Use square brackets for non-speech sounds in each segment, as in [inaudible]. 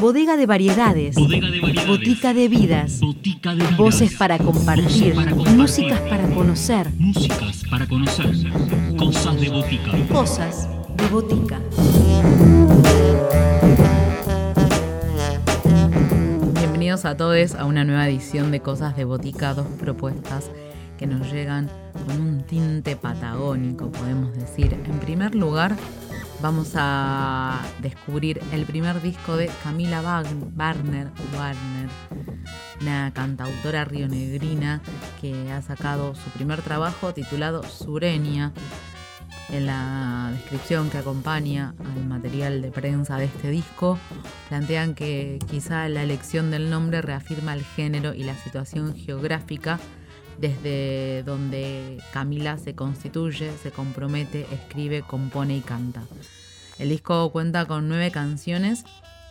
Bodega de variedades. Botica de vidas. Voces para compartir. Músicas para conocer. Músicas para conocer. Cosas de botica. Cosas de botica. Bienvenidos a todos a una nueva edición de Cosas de Botica, dos propuestas que nos llegan con un tinte patagónico, podemos decir. En primer lugar, vamos a descubrir el primer disco de Camila Warner, Warner, una cantautora rionegrina que ha sacado su primer trabajo titulado Sureña. En la descripción que acompaña al material de prensa de este disco, plantean que quizá la elección del nombre reafirma el género y la situación geográfica desde donde Camila se constituye, se compromete, escribe, compone y canta. El disco cuenta con nueve canciones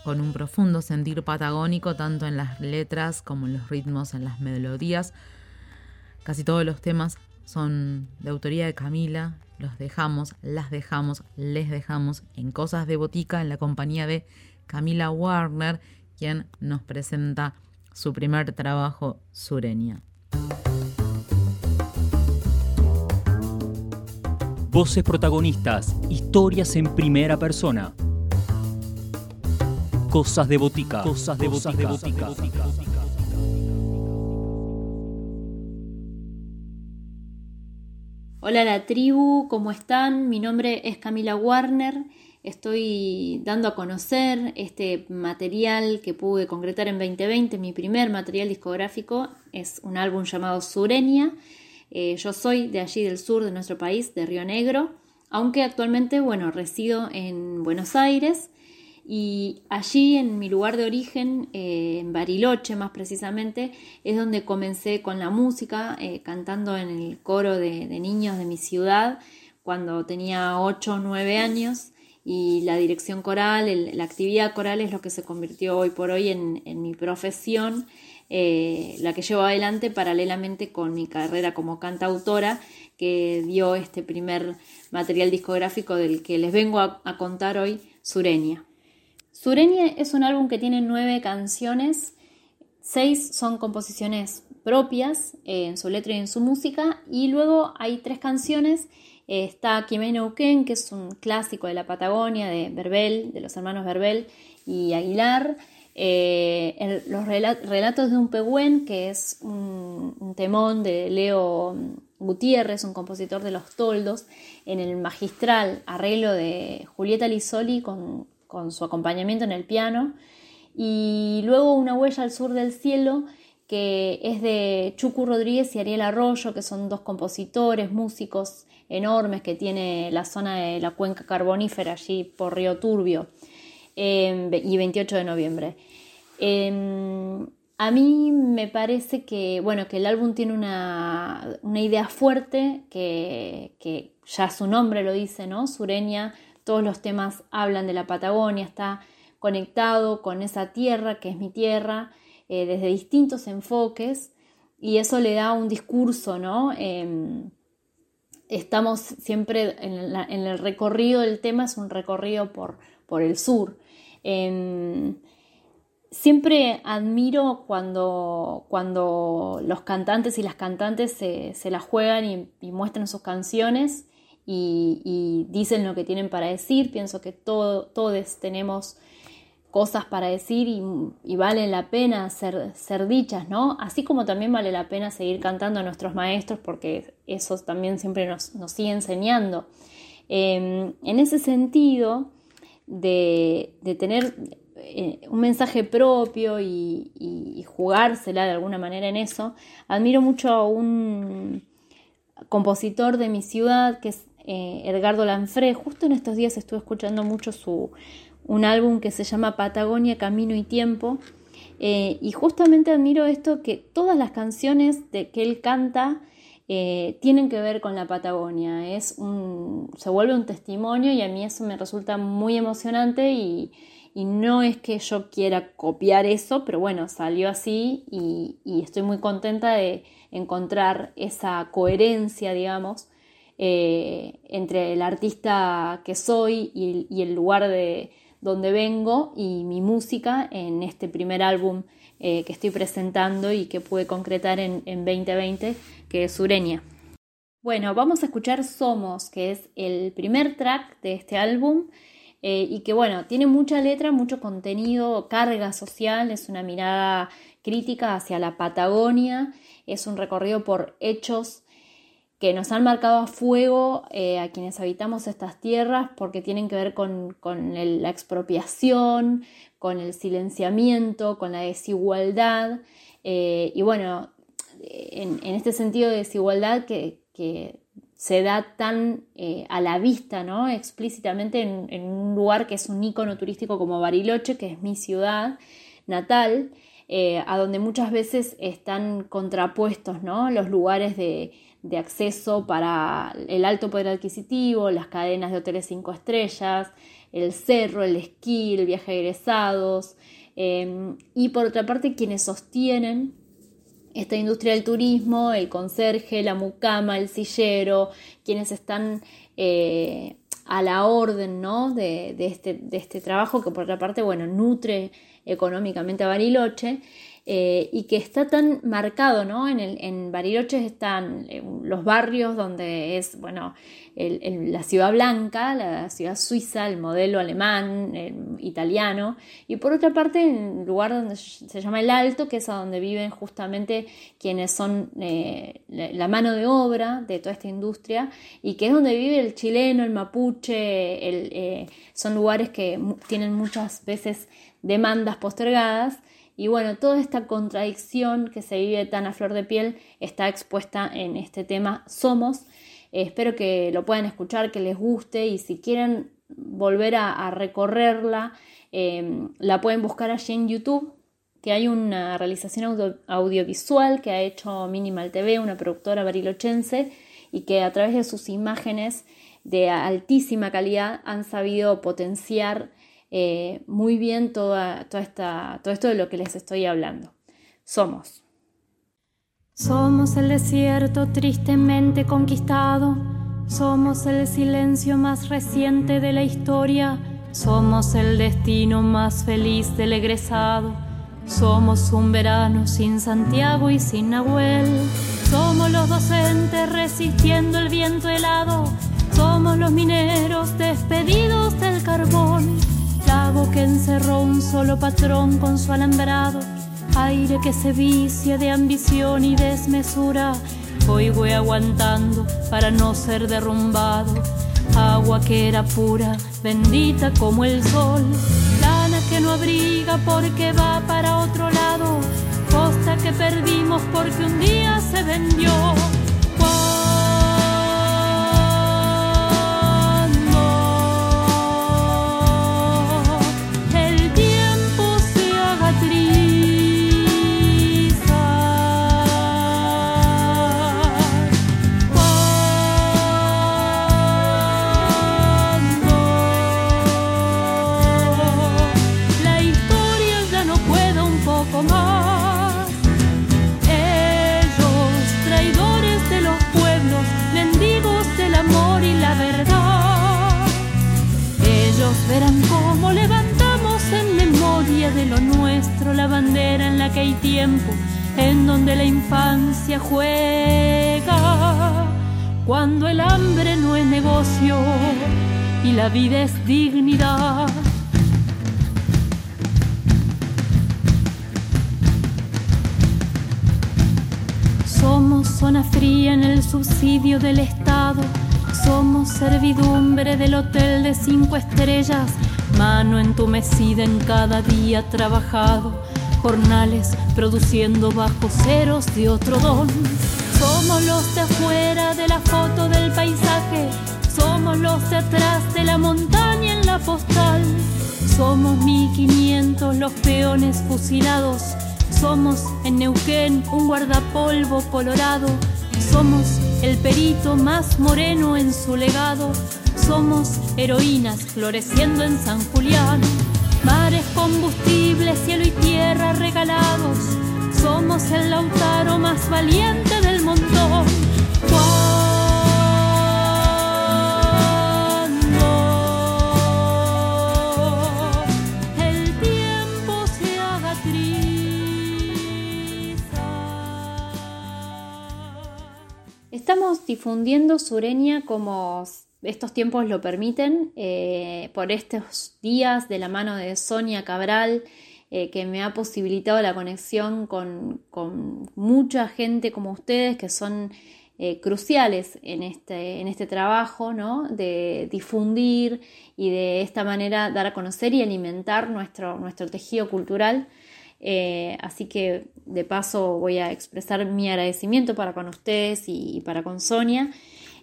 con un profundo sentir patagónico tanto en las letras como en los ritmos, en las melodías. Casi todos los temas son de autoría de Camila, los dejamos, las dejamos, les dejamos en Cosas de Botica en la compañía de Camila Warner, quien nos presenta su primer trabajo, Sureña. Voces protagonistas, historias en primera persona. Cosas de botica. Cosas de botica. Hola la tribu, ¿cómo están? Mi nombre es Camila Warner. Estoy dando a conocer este material que pude concretar en 2020. Mi primer material discográfico es un álbum llamado Sureña eh, yo soy de allí del sur de nuestro país, de Río Negro, aunque actualmente, bueno, resido en Buenos Aires y allí en mi lugar de origen, eh, en Bariloche más precisamente, es donde comencé con la música, eh, cantando en el coro de, niños de mi ciudad cuando tenía 8 o 9 años y la dirección coral, la actividad coral es lo que se convirtió hoy por hoy en, en mi profesión eh, la que llevo adelante paralelamente con mi carrera como cantautora, que dio este primer material discográfico del que les vengo a, contar hoy, Sureña. Sureña es un álbum que tiene nueve canciones, seis son composiciones propias eh, en su letra y en su música, y luego hay tres canciones. Eh, está Quimeno Uquén, que es un clásico de la Patagonia, de Verbel, de los hermanos Verbel y Aguilar. Eh, los relatos de un pehuen, que es un, temón de Leo Gutiérrez, un compositor de Los Toldos, en el magistral arreglo de Julieta Lisoli con, su acompañamiento en el piano. Y luego Una huella al sur del cielo, que es de Chucu Rodríguez y Ariel Arroyo, que son dos compositores, músicos enormes que tiene la zona de la cuenca carbonífera allí por Río Turbio y 28 de noviembre. Em, a mí me parece que, bueno, que el álbum tiene una, idea fuerte, que, ya su nombre lo dice, ¿no? Sureña, todos los temas hablan de la Patagonia, está conectado con esa tierra que es mi tierra, eh, desde distintos enfoques, y eso le da un discurso, ¿no? Em, estamos siempre en, el recorrido del tema, es un recorrido por, por el sur. Em, siempre admiro cuando, cuando los cantantes y las cantantes se, la juegan y, muestran sus canciones y, dicen lo que tienen para decir. Pienso que todos tenemos cosas para decir y, vale la pena ser, ser, dichas, ¿no? Así como también vale la pena seguir cantando a nuestros maestros porque eso también siempre nos, nos sigue enseñando. Em, en ese sentido, de, tener eh, un mensaje propio y, jugársela de alguna manera en eso, admiro mucho a un compositor de mi ciudad que es eh, Edgardo Lanfré. Justo en estos días estuve escuchando mucho su, un álbum que se llama Patagonia, Camino y Tiempo. Eh, y justamente admiro esto que todas las canciones de, que él canta eh, tienen que ver con la Patagonia. Es un, se vuelve un testimonio y a mí eso me resulta muy emocionante y, no es que yo quiera copiar eso, pero bueno, salió así y, estoy muy contenta de encontrar esa coherencia, digamos, eh, entre el artista que soy y, el lugar de donde vengo y mi música en este primer álbum eh, que estoy presentando y que pude concretar en, 2020, que es Sureña. Bueno, vamos a escuchar Somos, que es el primer track de este álbum eh, y que bueno, tiene mucha letra, mucho contenido, carga social, es una mirada crítica hacia la Patagonia, es un recorrido por hechos que nos han marcado a fuego eh, a quienes habitamos estas tierras porque tienen que ver con, la expropiación, con el silenciamiento, con la desigualdad. Eh, y bueno, en, este sentido de desigualdad que, se da tan eh, a la vista, ¿no? explícitamente en, un lugar que es un ícono turístico como Bariloche, que es mi ciudad natal, a donde muchas veces están contrapuestos ¿no? los lugares de acceso para el alto poder adquisitivo, las cadenas de hoteles cinco estrellas, el cerro, el esquí, el viaje a egresados, em, y por otra parte quienes sostienen esta industria del turismo, el conserje, la mucama, el sillero, quienes están eh, a la orden ¿no? de, este, de, este, trabajo que por otra parte bueno, nutre económicamente a Bariloche eh, y que está tan marcado, ¿no? En, el, en Bariloche están eh, los barrios donde es, bueno, la ciudad blanca, la ciudad suiza, el modelo alemán, italiano, y por otra parte el lugar donde se llama el Alto, que es donde viven justamente quienes son eh, la mano de obra de toda esta industria, y que es donde vive el chileno, el mapuche, son lugares que tienen muchas veces demandas postergadas y bueno, toda esta contradicción que se vive tan a flor de piel está expuesta en este tema Somos. Eh, espero que lo puedan escuchar, que les guste y si quieren volver a, recorrerla, em, la pueden buscar allí en YouTube, que hay una realización audiovisual que ha hecho Minimal TV, una productora barilochense, y que a través de sus imágenes de altísima calidad han sabido potenciar eh, muy bien toda, toda esta, todo esto de lo que les estoy hablando. Somos. Somos el desierto tristemente conquistado, somos el silencio más reciente de la historia, somos el destino más feliz del egresado, somos un verano sin Santiago y sin Nahuel, somos los docentes resistiendo el viento helado, somos los mineros que encerró un solo patrón con su alambrado, aire que se vicia de ambición y desmesura, hoy voy aguantando para no ser derrumbado, agua que era pura, bendita como el sol, lana que no abriga porque va para otro lado, costa que perdimos porque un día se vendió que hay tiempo en donde la infancia juega, cuando el hambre no es negocio y la vida es dignidad. Somos zona fría en el subsidio del Estado, somos servidumbre del hotel de cinco estrellas, mano entumecida en cada día trabajado jornales produciendo bajo ceros de otro don. Somos los de afuera de la foto del paisaje, somos los de atrás de la montaña en la postal. Somos 1500 los peones fusilados, somos en Neuquén un guardapolvo colorado, somos el perito más moreno en su legado, somos heroínas floreciendo en San Julián. Mares, combustibles, cielo y tierra regalados. Somos el lautaro más valiente del montón. El tiempo se haga trizado. Estamos difundiendo Sureña como estos tiempos lo permiten, eh, por estos días de la mano de Sonia Cabral, eh, que me ha posibilitado la conexión con, mucha gente como ustedes que son eh, cruciales en este, en este trabajo, ¿no? de difundir y de esta manera dar a conocer y alimentar nuestro, nuestro tejido cultural. Así que de paso voy a expresar mi agradecimiento para con ustedes y, para con Sonia.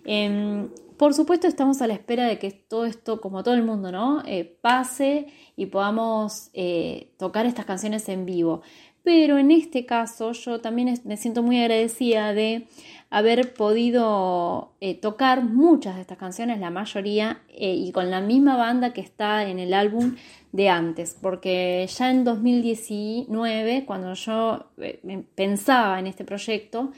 Em, por supuesto estamos a la espera de que todo esto, como todo el mundo, ¿no? Eh, pase y podamos eh, tocar estas canciones en vivo. Pero en este caso yo también me siento muy agradecida de haber podido eh, tocar muchas de estas canciones, la mayoría, y con la misma banda que está en el álbum de antes, porque ya en 2019, cuando yo pensaba en este proyecto,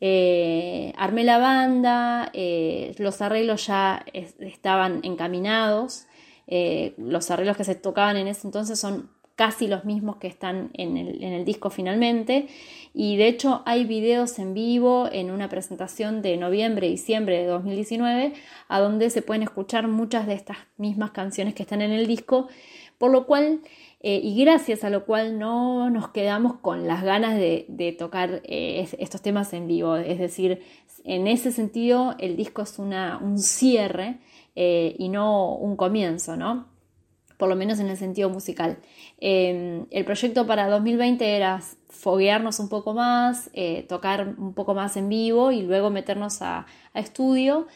eh, armé la banda, eh, los arreglos ya estaban encaminados, eh, los arreglos que se tocaban en ese entonces son casi los mismos que están en el, disco finalmente. Y de hecho hay videos en vivo en una presentación de noviembre diciembre de 2019 a donde se pueden escuchar muchas de estas mismas canciones que están en el disco por lo cual eh, y gracias a lo cual no nos quedamos con las ganas de, tocar eh, estos temas en vivo. Es decir, en ese sentido el disco es una, un cierre eh, y no un comienzo, ¿no? Por lo menos en el sentido musical. Em, el proyecto para 2020 era foguearnos un poco más, tocar un poco más en vivo y luego meternos a, a estudio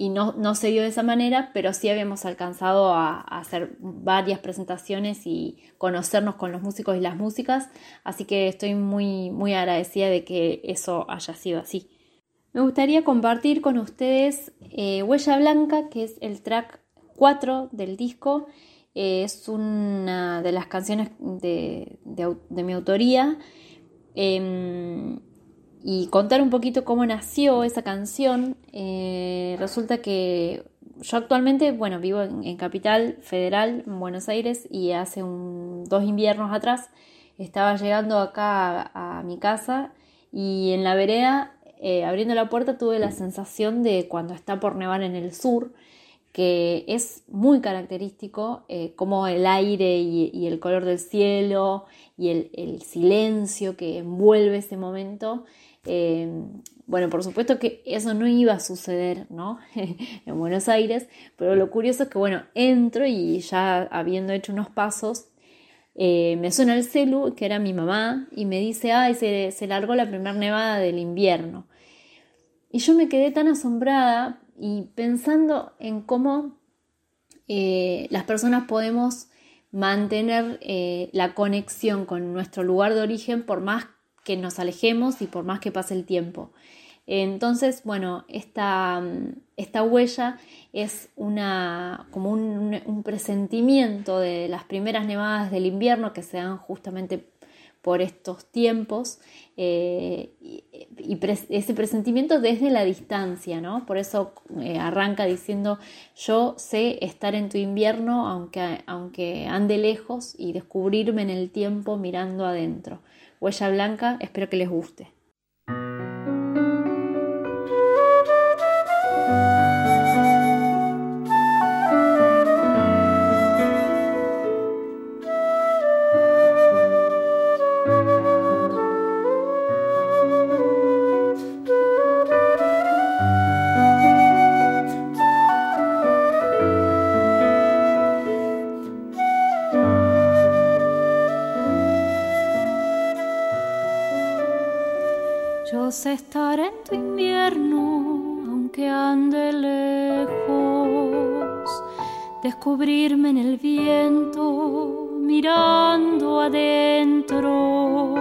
y no, no, se dio de esa manera, pero sí habíamos alcanzado a, hacer varias presentaciones y conocernos con los músicos y las músicas, así que estoy muy, muy agradecida de que eso haya sido así. Me gustaría compartir con ustedes eh, Huella Blanca, que es el track 4 del disco, eh, es una de las canciones de, de, mi autoría. Em, y contar un poquito cómo nació esa canción. Eh, resulta que yo actualmente, bueno, vivo en, Capital Federal, en Buenos Aires, y hace dos inviernos atrás estaba llegando acá a, mi casa y en la vereda, eh, abriendo la puerta, tuve la sensación de cuando está por nevar en el sur, que es muy característico, eh, como el aire y, el color del cielo y el silencio que envuelve ese momento Em, bueno, por supuesto que eso no iba a suceder, ¿no? [laughs] en Buenos Aires, pero lo curioso es que, bueno, entro y ya habiendo hecho unos pasos, eh, me suena el celu, que era mi mamá, y me dice, ay, se, se largó la primera nevada del invierno. Y yo me quedé tan asombrada y pensando en cómo eh, las personas podemos mantener eh, la conexión con nuestro lugar de origen por más que nos alejemos y por más que pase el tiempo. Entonces, bueno, esta, esta huella es una, como un, presentimiento de las primeras nevadas del invierno que se dan justamente por estos tiempos eh, y, ese presentimiento desde la distancia, ¿no? Por eso eh, arranca diciendo yo sé estar en tu invierno aunque, aunque ande lejos y descubrirme en el tiempo mirando adentro. Huella Blanca, espero que les guste. Aunque ande lejos, descubrirme en el viento, mirando adentro.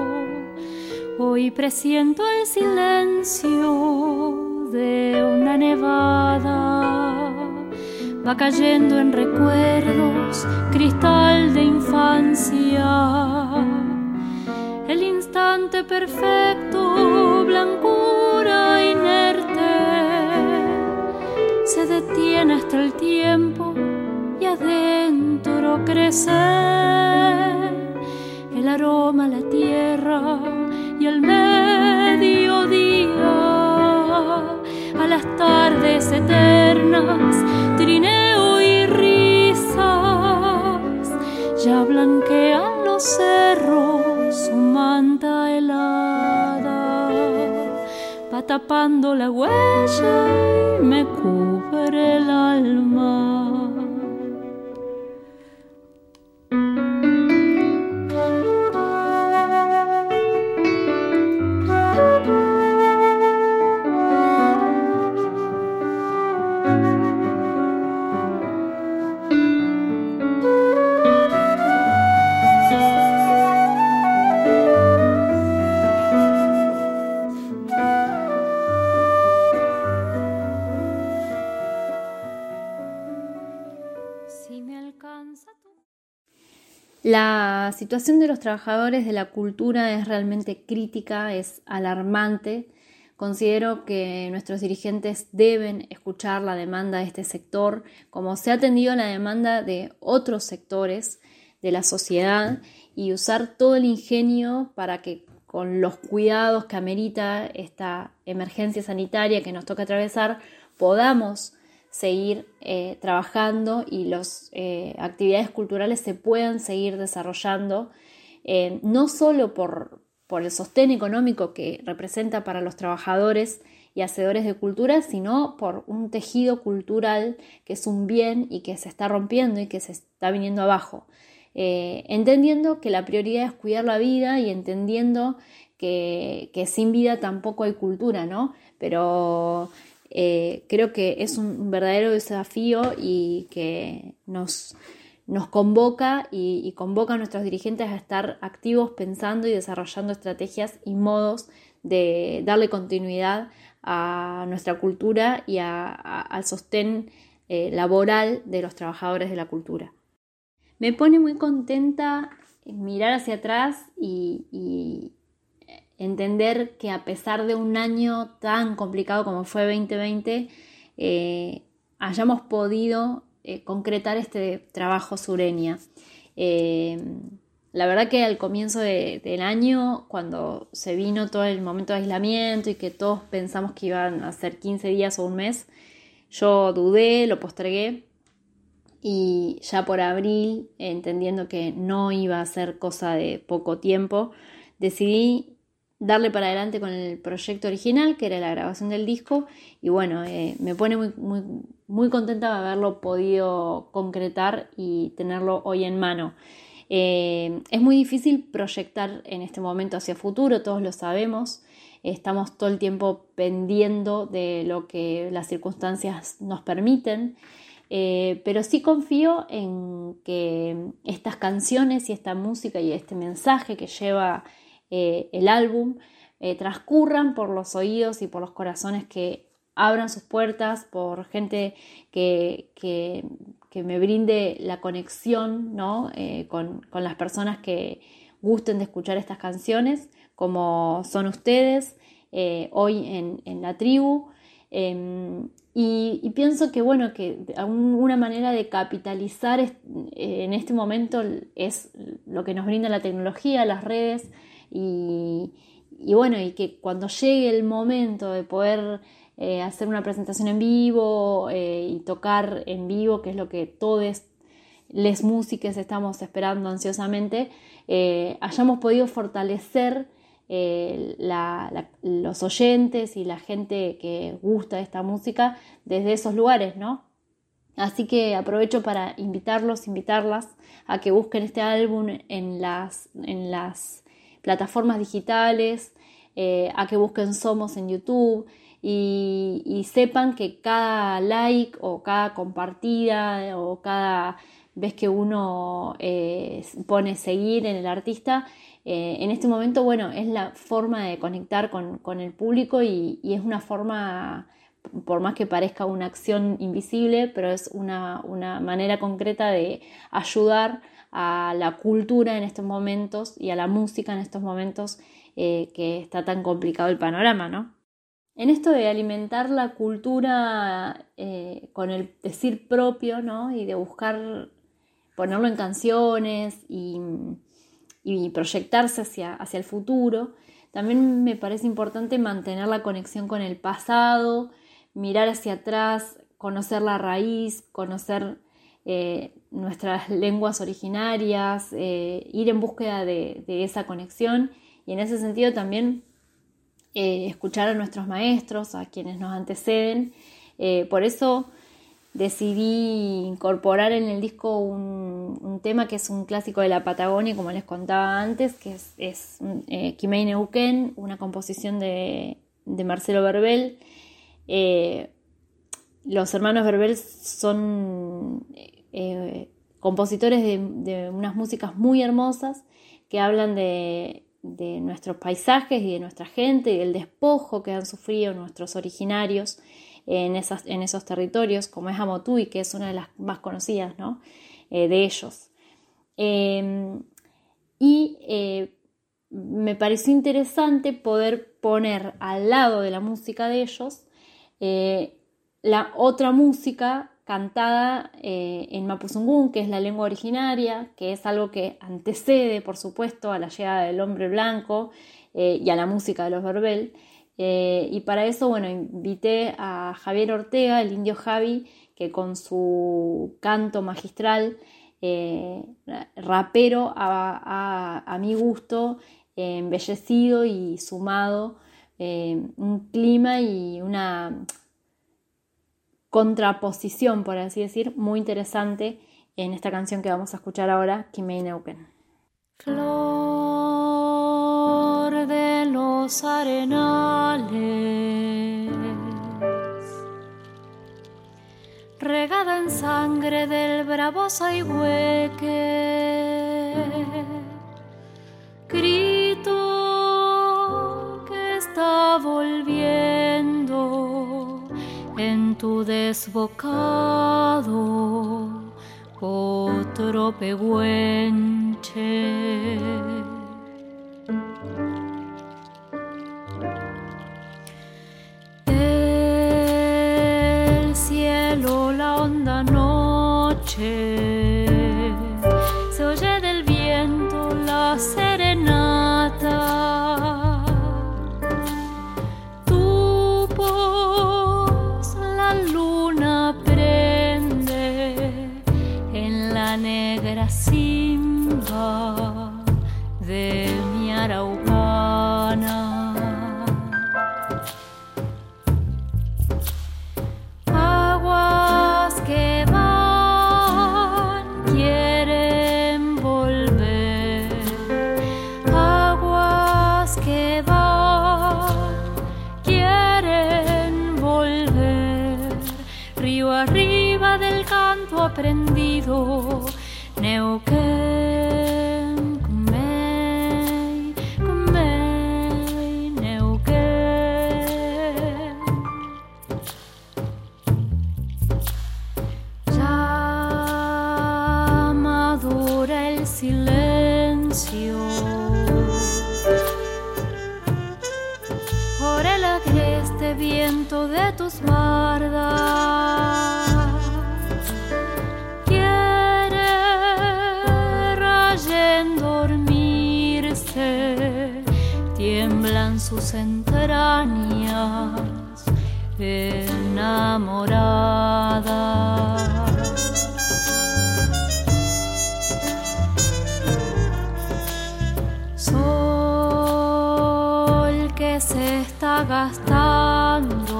Hoy presiento el silencio de una nevada, va cayendo en recuerdos, cristal de infancia el instante perfecto, blancura detiene hasta el tiempo y adentro crece el aroma, la tierra y el mediodía. las tardes eternas, trineo y risas, ya blanquean los cerros tapando la huella y me cubre el alma. La situación de los trabajadores de la cultura es realmente crítica, es alarmante. Considero que nuestros dirigentes deben escuchar la demanda de este sector, como se ha atendido la demanda de otros sectores de la sociedad, y usar todo el ingenio para que con los cuidados que amerita esta emergencia sanitaria que nos toca atravesar, podamos seguir eh, trabajando y las eh, actividades culturales se puedan seguir desarrollando, eh, no solo por, por el sostén económico que representa para los trabajadores y hacedores de cultura, sino por un tejido cultural que es un bien y que se está rompiendo y que se está viniendo abajo. entendiendo que la prioridad es cuidar la vida y entendiendo que, que, sin vida tampoco hay cultura, ¿no? Pero eh, creo que es un verdadero desafío y que nos, nos convoca y, convoca a nuestros dirigentes a estar activos pensando y desarrollando estrategias y modos de darle continuidad a nuestra cultura y al sostén eh, laboral de los trabajadores de la cultura. Me pone muy contenta mirar hacia atrás y, entender que a pesar de un año tan complicado como fue 2020, eh, hayamos podido eh, concretar este trabajo sureña. Eh, la verdad que al comienzo del año, cuando se vino todo el momento de aislamiento y que todos pensamos que iban a ser 15 días o un mes, yo dudé, lo postergué y ya por abril, entendiendo que no iba a ser cosa de poco tiempo, decidí darle para adelante con el proyecto original, que era la grabación del disco, y bueno, eh, me pone muy, muy, muy, contenta de haberlo podido concretar y tenerlo hoy en mano. Eh, es muy difícil proyectar en este momento hacia futuro, todos lo sabemos, estamos todo el tiempo pendiendo de lo que las circunstancias nos permiten. Eh, pero sí confío en que estas canciones y esta música y este mensaje que lleva eh, el álbum eh, transcurran por los oídos y por los corazones que abran sus puertas, por gente que, que, me brinde la conexión ¿no? Eh, con, las personas que gusten de escuchar estas canciones, como son ustedes hoy en, la tribu. Em, y, pienso que, bueno, que una manera de capitalizar en este momento es lo que nos brinda la tecnología, las redes, y, bueno, y que cuando llegue el momento de poder eh, hacer una presentación en vivo eh, y tocar en vivo, que es lo que todos les músicos estamos esperando ansiosamente, eh, hayamos podido fortalecer los oyentes y la gente que gusta esta música desde esos lugares, ¿no? Así que aprovecho para invitarlos, invitarlas a que busquen este álbum en las, en las plataformas digitales, eh, a que busquen Somos en YouTube y, sepan que cada like o cada compartida o cada vez que uno eh, pone seguir en el artista, eh, en este momento, bueno, es la forma de conectar con, el público y, es una forma, por más que parezca una acción invisible, pero es una, una manera concreta de ayudar a la cultura en estos momentos y a la música en estos momentos eh, que está tan complicado el panorama, ¿no? En esto de alimentar la cultura eh, con el decir propio, ¿no? Y de buscar ponerlo en canciones y, proyectarse hacia, hacia el futuro, también me parece importante mantener la conexión con el pasado, mirar hacia atrás, conocer la raíz, conocer eh, nuestras lenguas originarias, eh, ir en búsqueda de, esa conexión y en ese sentido también eh, escuchar a nuestros maestros, a quienes nos anteceden. por eso decidí incorporar en el disco un, tema que es un clásico de la Patagonia, como les contaba antes, que es, es Neuquén, una composición de, Marcelo Verbel. los hermanos Verbel son eh, compositores de, unas músicas muy hermosas que hablan de, nuestros paisajes y de nuestra gente y del despojo que han sufrido nuestros originarios en, esos territorios, como es Amotui, que es una de las más conocidas eh, de ellos. Em, y eh, me pareció interesante poder poner al lado de la música de ellos la otra música cantada eh, en Mapuzungún, que es la lengua originaria, que es algo que antecede, por supuesto, a la llegada del hombre blanco eh, y a la música de los Verbel. Eh, y para eso, bueno, invité a Javier Ortega, el indio Javi, que con su canto magistral, rapero a, mi gusto, embellecido y sumado un clima y una contraposición, por así decir, muy interesante en esta canción que vamos a escuchar ahora, Kimei. Flor de los arenales, regada en sangre del bravo hueque, grito que está volviendo en tu desbocado otro pehuenche. Aprendido. Neuquén. Sol que se está gastando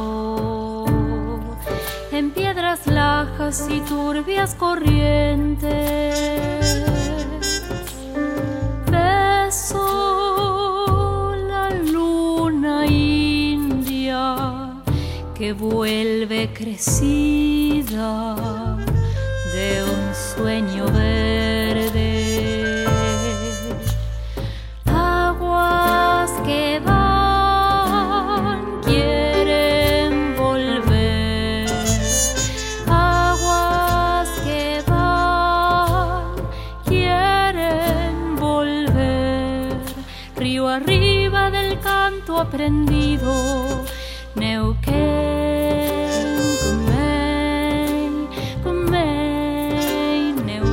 en piedras lajas y turbias corrientes. Beso la luna india que vuelve crecida de un sueño verde. aprendido. Neuquén, Comén, Comén, Neuquén.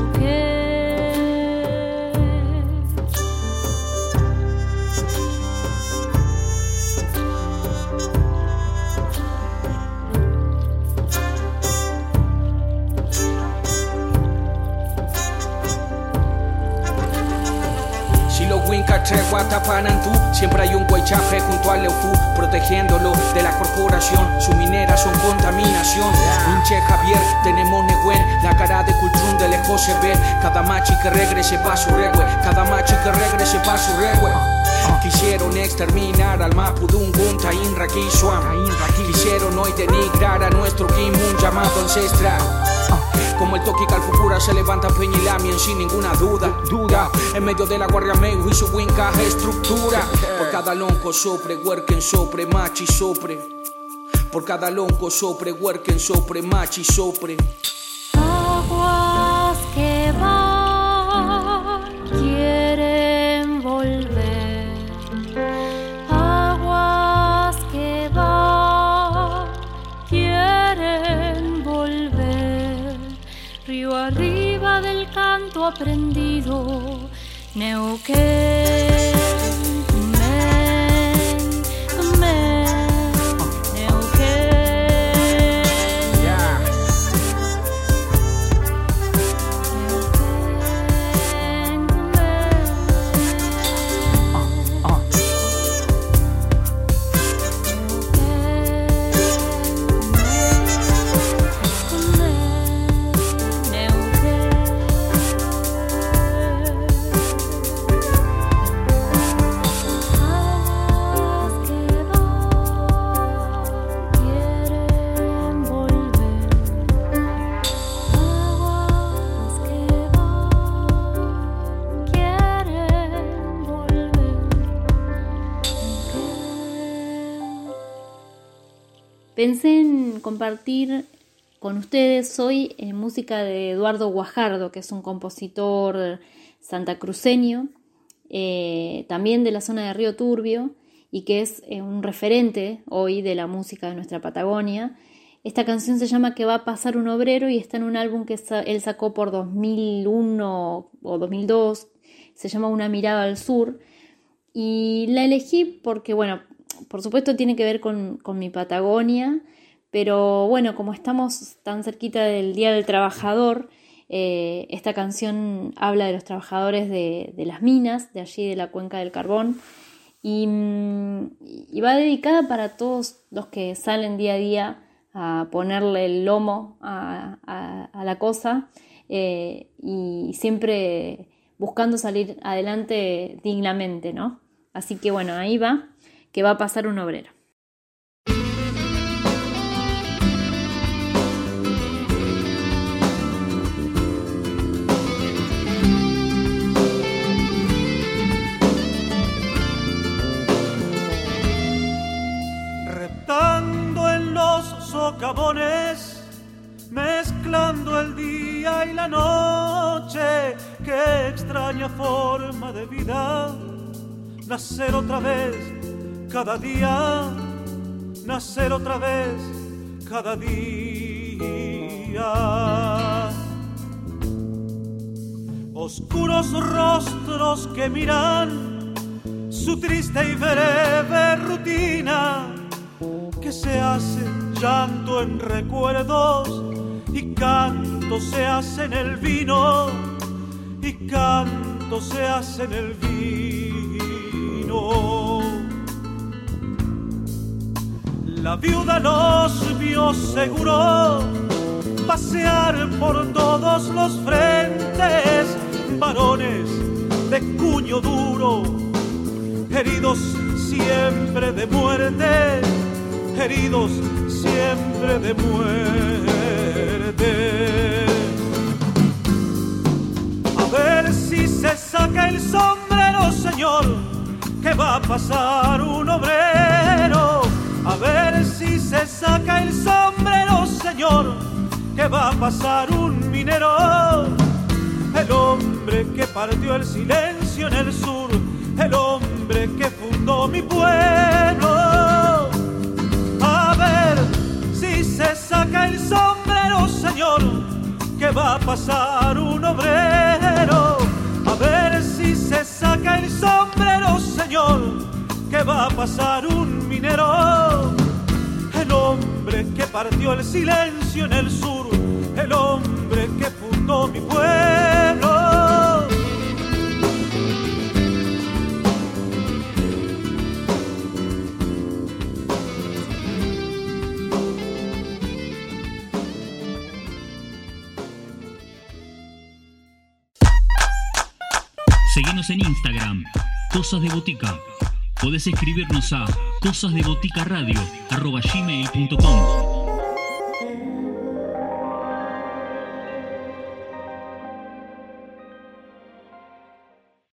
Chilo Winca, Chegua, Tapanantú junto al Leufú, protegiéndolo de la corporación. Su minera son contaminación. Pinche Javier, tenemos Neguen, la cara de Cultrún de lejos se ve. Cada machi que regrese pa' su regue, cada machi que regrese pa' su regue. Quisieron exterminar al Mapudungun Tainra Kiswam. Quisieron hoy denigrar a nuestro Kim, un llamado ancestral. Como el Toki Calfucura se levanta Peñilamien sin ninguna duda. Duda. En medio de la guardia Mei y su winca estructura. Por cada lonco sopre, huerquen sopre, machi sopre. Por cada lonco sopre, huerquen sopre, machi sopre. Neuquén. Pensé en compartir con ustedes hoy eh, música de Eduardo Guajardo, que es un compositor santacruceño, eh, también de la zona de Río Turbio, y que es eh, un referente hoy de la música de nuestra Patagonia. Esta canción se llama Que va a pasar un obrero y está en un álbum que él sacó por 2001 o 2002, se llama Una mirada al sur. Y la elegí porque, bueno, por supuesto tiene que ver con, con mi Patagonia, pero bueno, como estamos tan cerquita del Día del Trabajador, eh, esta canción habla de los trabajadores de, de las minas, de allí de la cuenca del carbón, y, mm, y va dedicada para todos los que salen día a día a ponerle el lomo a, a- la cosa eh, y siempre buscando salir adelante dignamente, ¿no? Así que bueno, ahí va, que va a pasar un obrero. reptando en los socavones, mezclando el día y la noche. Qué extraña forma de vida, nacer otra vez cada día, nacer otra vez cada día. Oscuros rostros que miran su triste y breve rutina que se hace llanto en recuerdos y canto se hace en el vino y canto se hace en el vino. La viuda nos vio seguro pasear por todos los frentes, varones de cuño duro, heridos siempre de muerte, heridos siempre de muerte. A ver si se saca el sombrero, señor, que va a pasar un obrero. A ver si se saca el sombrero, señor, que va a pasar un minero. El hombre que partió el silencio en el sur, el hombre que fundó mi pueblo. A ver si se saca el sombrero, señor, que va a pasar un obrero. A ver si se saca el sombrero, señor, que va a pasar un minero, el hombre que partió el silencio en el sur, el hombre que fundó mi pueblo. Seguimos en Instagram, Cosas de Botica. Podés escribirnos a cosasdeboticaradio.gmail.com